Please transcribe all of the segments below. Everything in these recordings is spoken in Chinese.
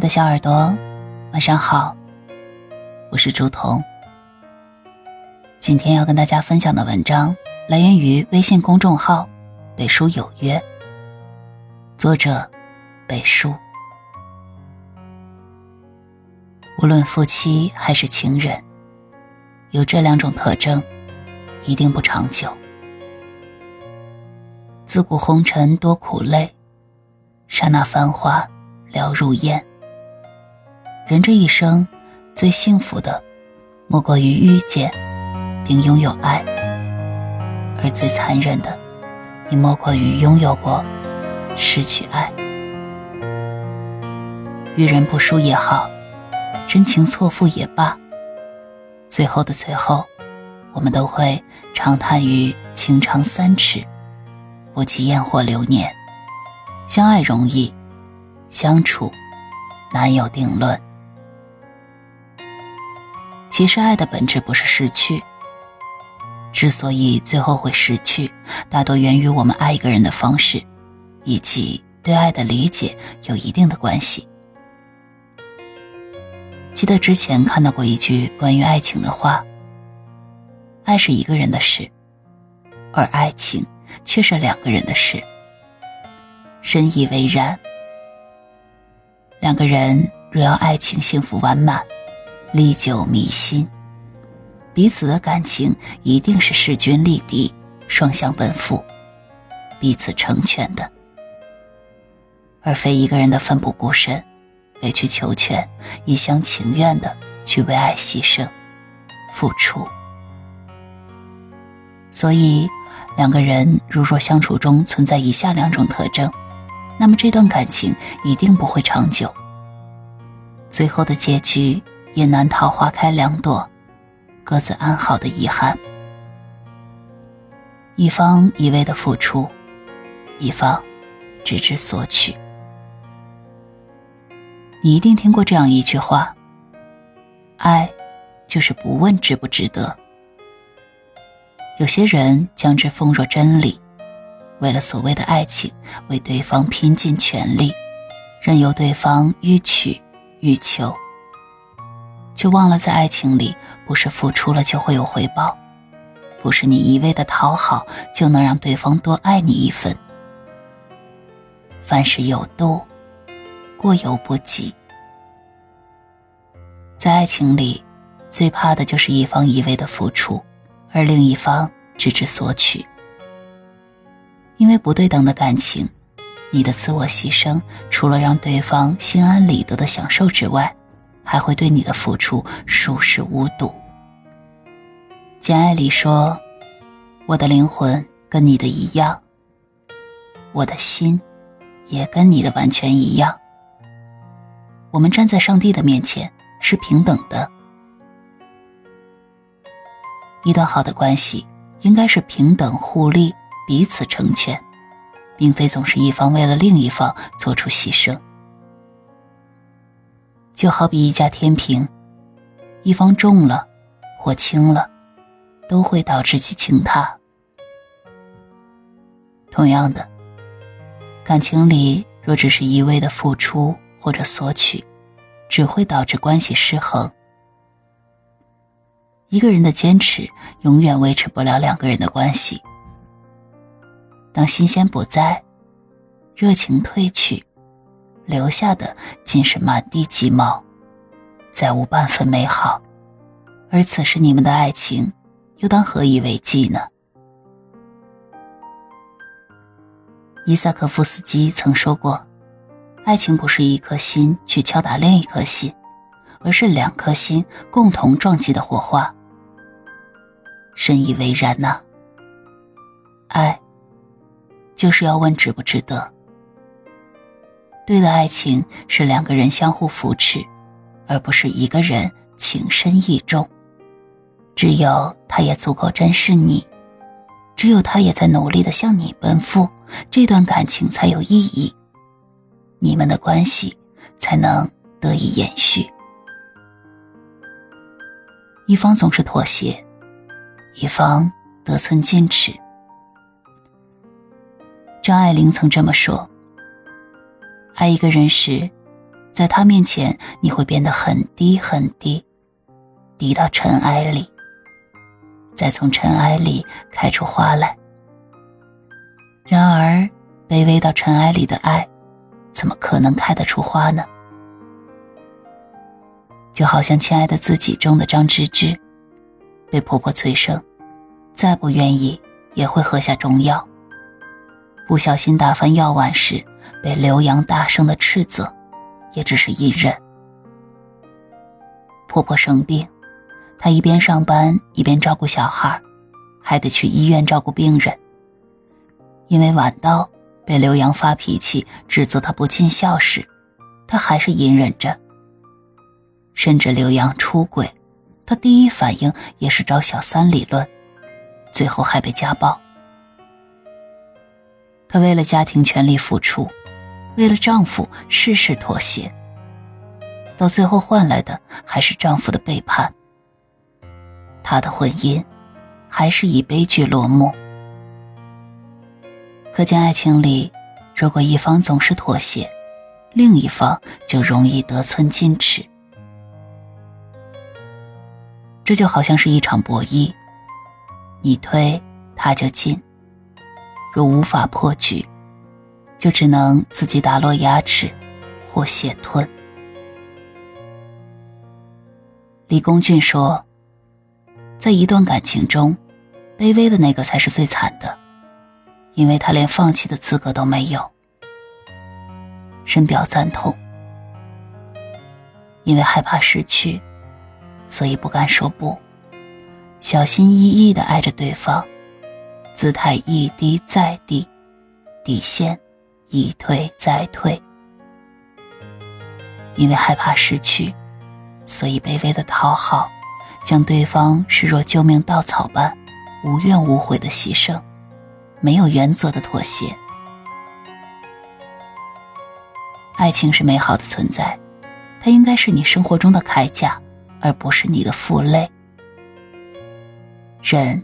的小耳朵，晚上好，我是朱彤。今天要跟大家分享的文章来源于微信公众号“北书有约”，作者北书。无论夫妻还是情人，有这两种特征，一定不长久。自古红尘多苦累，刹那繁华了如烟。人这一生，最幸福的，莫过于遇见并拥有爱；而最残忍的，亦莫过于拥有过，失去爱。遇人不淑也好，真情错付也罢，最后的最后，我们都会长叹于情长三尺。不及烟火流年，相爱容易，相处难有定论。其实爱的本质不是失去，之所以最后会失去，大多源于我们爱一个人的方式，以及对爱的理解有一定的关系。记得之前看到过一句关于爱情的话：爱是一个人的事，而爱情。却是两个人的事，深以为然。两个人若要爱情幸福完满，历久弥新，彼此的感情一定是势均力敌、双向奔赴、彼此成全的，而非一个人的奋不顾身、委曲求全、一厢情愿的去为爱牺牲、付出。所以。两个人如若相处中存在以下两种特征，那么这段感情一定不会长久。最后的结局也难逃花开两朵，各自安好的遗憾。一方一味的付出，一方只知索取。你一定听过这样一句话：爱，就是不问值不值得。有些人将之奉若真理，为了所谓的爱情，为对方拼尽全力，任由对方欲取欲求，却忘了在爱情里，不是付出了就会有回报，不是你一味的讨好就能让对方多爱你一分。凡事有度，过犹不及。在爱情里，最怕的就是一方一味的付出。而另一方只知索取，因为不对等的感情，你的自我牺牲除了让对方心安理得的享受之外，还会对你的付出熟视无睹。《简爱》里说：“我的灵魂跟你的一样，我的心也跟你的完全一样。我们站在上帝的面前是平等的。”一段好的关系应该是平等互利，彼此成全，并非总是一方为了另一方做出牺牲。就好比一架天平，一方重了或轻了，都会导致其倾塌。同样的，感情里若只是一味的付出或者索取，只会导致关系失衡。一个人的坚持永远维持不了两个人的关系。当新鲜不在，热情褪去，留下的尽是满地鸡毛，再无半分美好。而此时你们的爱情，又当何以为继呢？伊萨克夫斯基曾说过：“爱情不是一颗心去敲打另一颗心，而是两颗心共同撞击的火花。”深以为然呐。爱，就是要问值不值得。对的爱情是两个人相互扶持，而不是一个人情深意重。只有他也足够珍视你，只有他也在努力的向你奔赴，这段感情才有意义，你们的关系才能得以延续。一方总是妥协。一方得寸进尺。张爱玲曾这么说：“爱一个人时，在他面前，你会变得很低很低，低到尘埃里，再从尘埃里开出花来。然而，卑微到尘埃里的爱，怎么可能开得出花呢？就好像《亲爱的自己》中的张芝芝，被婆婆催生，再不愿意也会喝下中药。不小心打翻药碗时，被刘洋大声的斥责，也只是一忍。婆婆生病，她一边上班一边照顾小孩，还得去医院照顾病人。因为晚到，被刘洋发脾气指责她不尽孝时，她还是隐忍着。甚至刘洋出轨，她第一反应也是找小三理论，最后还被家暴。她为了家庭全力付出，为了丈夫事事妥协，到最后换来的还是丈夫的背叛。她的婚姻还是以悲剧落幕。可见，爱情里，如果一方总是妥协，另一方就容易得寸进尺。这就好像是一场博弈，你推他就进。若无法破局，就只能自己打落牙齿，或血吞。李公俊说：“在一段感情中，卑微的那个才是最惨的，因为他连放弃的资格都没有。”深表赞同。因为害怕失去，所以不敢说不，小心翼翼的爱着对方。姿态一低再低，底线一退再退。因为害怕失去，所以卑微的讨好，将对方视若救命稻草般，无怨无悔的牺牲，没有原则的妥协。爱情是美好的存在，它应该是你生活中的铠甲，而不是你的负累。人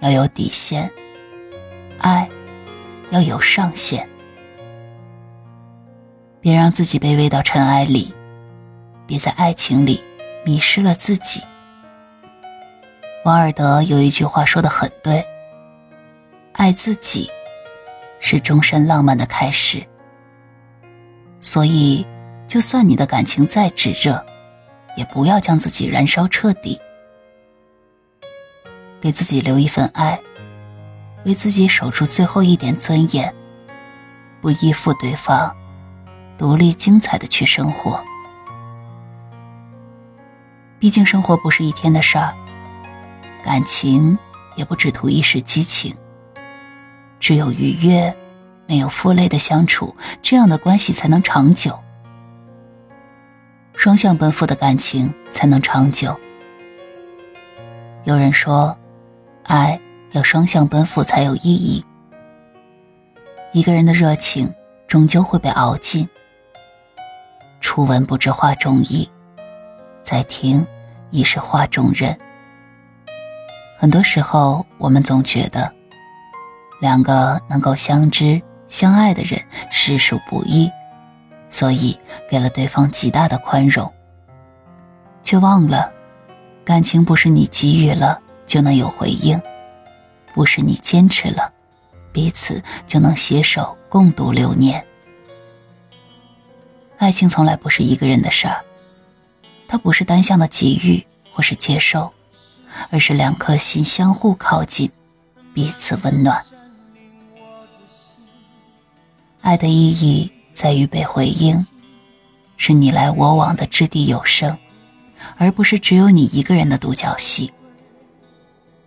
要有底线。爱要有上限，别让自己卑微到尘埃里，别在爱情里迷失了自己。王尔德有一句话说的很对：“爱自己是终身浪漫的开始。”所以，就算你的感情再炙热，也不要将自己燃烧彻底，给自己留一份爱。为自己守住最后一点尊严，不依附对方，独立精彩的去生活。毕竟生活不是一天的事儿，感情也不只图一时激情。只有愉悦，没有负累的相处，这样的关系才能长久。双向奔赴的感情才能长久。有人说，爱。要双向奔赴才有意义。一个人的热情终究会被熬尽。初闻不知画中意，再听已是画中人。很多时候，我们总觉得两个能够相知相爱的人实属不易，所以给了对方极大的宽容，却忘了感情不是你给予了就能有回应。不是你坚持了，彼此就能携手共度流年。爱情从来不是一个人的事儿，它不是单向的给予或是接受，而是两颗心相互靠近，彼此温暖。爱的意义在于被回应，是你来我往的掷地有声，而不是只有你一个人的独角戏。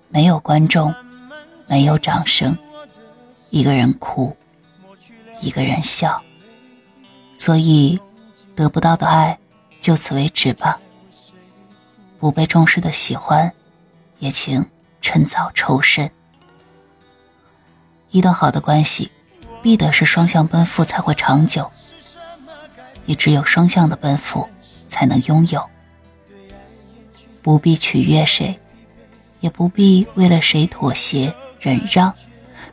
没有观众。没有掌声，一个人哭，一个人笑，所以得不到的爱就此为止吧。不被重视的喜欢，也请趁早抽身。一段好的关系，必得是双向奔赴才会长久，也只有双向的奔赴才能拥有。不必取悦谁，也不必为了谁妥协。忍让，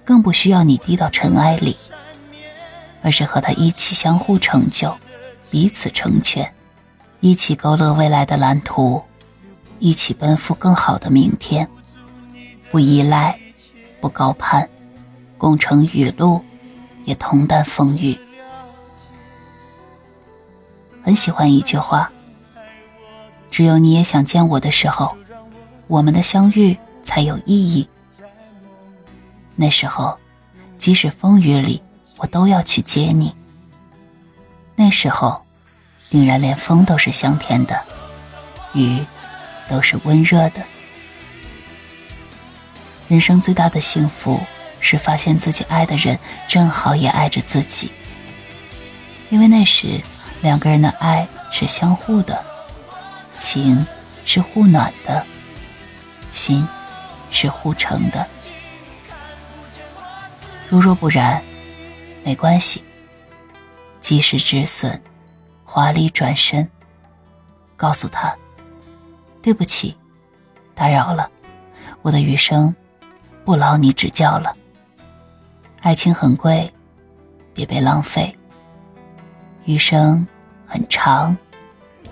更不需要你低到尘埃里，而是和他一起相互成就，彼此成全，一起勾勒未来的蓝图，一起奔赴更好的明天。不依赖，不高攀，共乘雨露，也同担风雨。很喜欢一句话：“只有你也想见我的时候，我们的相遇才有意义。”那时候，即使风雨里，我都要去接你。那时候，定然连风都是香甜的，雨都是温热的。人生最大的幸福是发现自己爱的人正好也爱着自己，因为那时两个人的爱是相互的，情是互暖的，心是互成的。如若不然，没关系。及时止损，华丽转身，告诉他：“对不起，打扰了，我的余生不劳你指教了。爱情很贵，别被浪费。余生很长，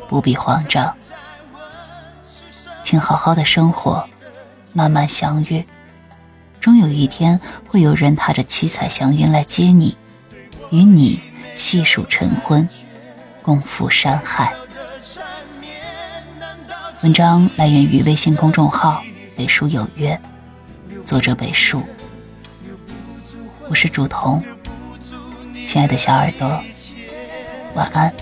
不必慌张，请好好的生活，慢慢相遇。终有一天，会有人踏着七彩祥云来接你，与你。”细数晨昏，共赴山海。文章来源于微信公众号“北书有约”，作者北书。我是竹童，亲爱的小耳朵，晚安。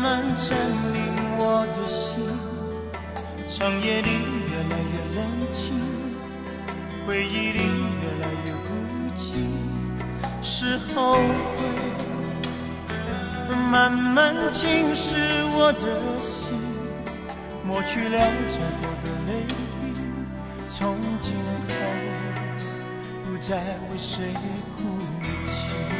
慢慢占领我的心，长夜里越来越冷清，回忆里越来越孤寂，是后悔慢慢侵蚀我的心，抹去了最后的泪滴，从今后不再为谁哭泣。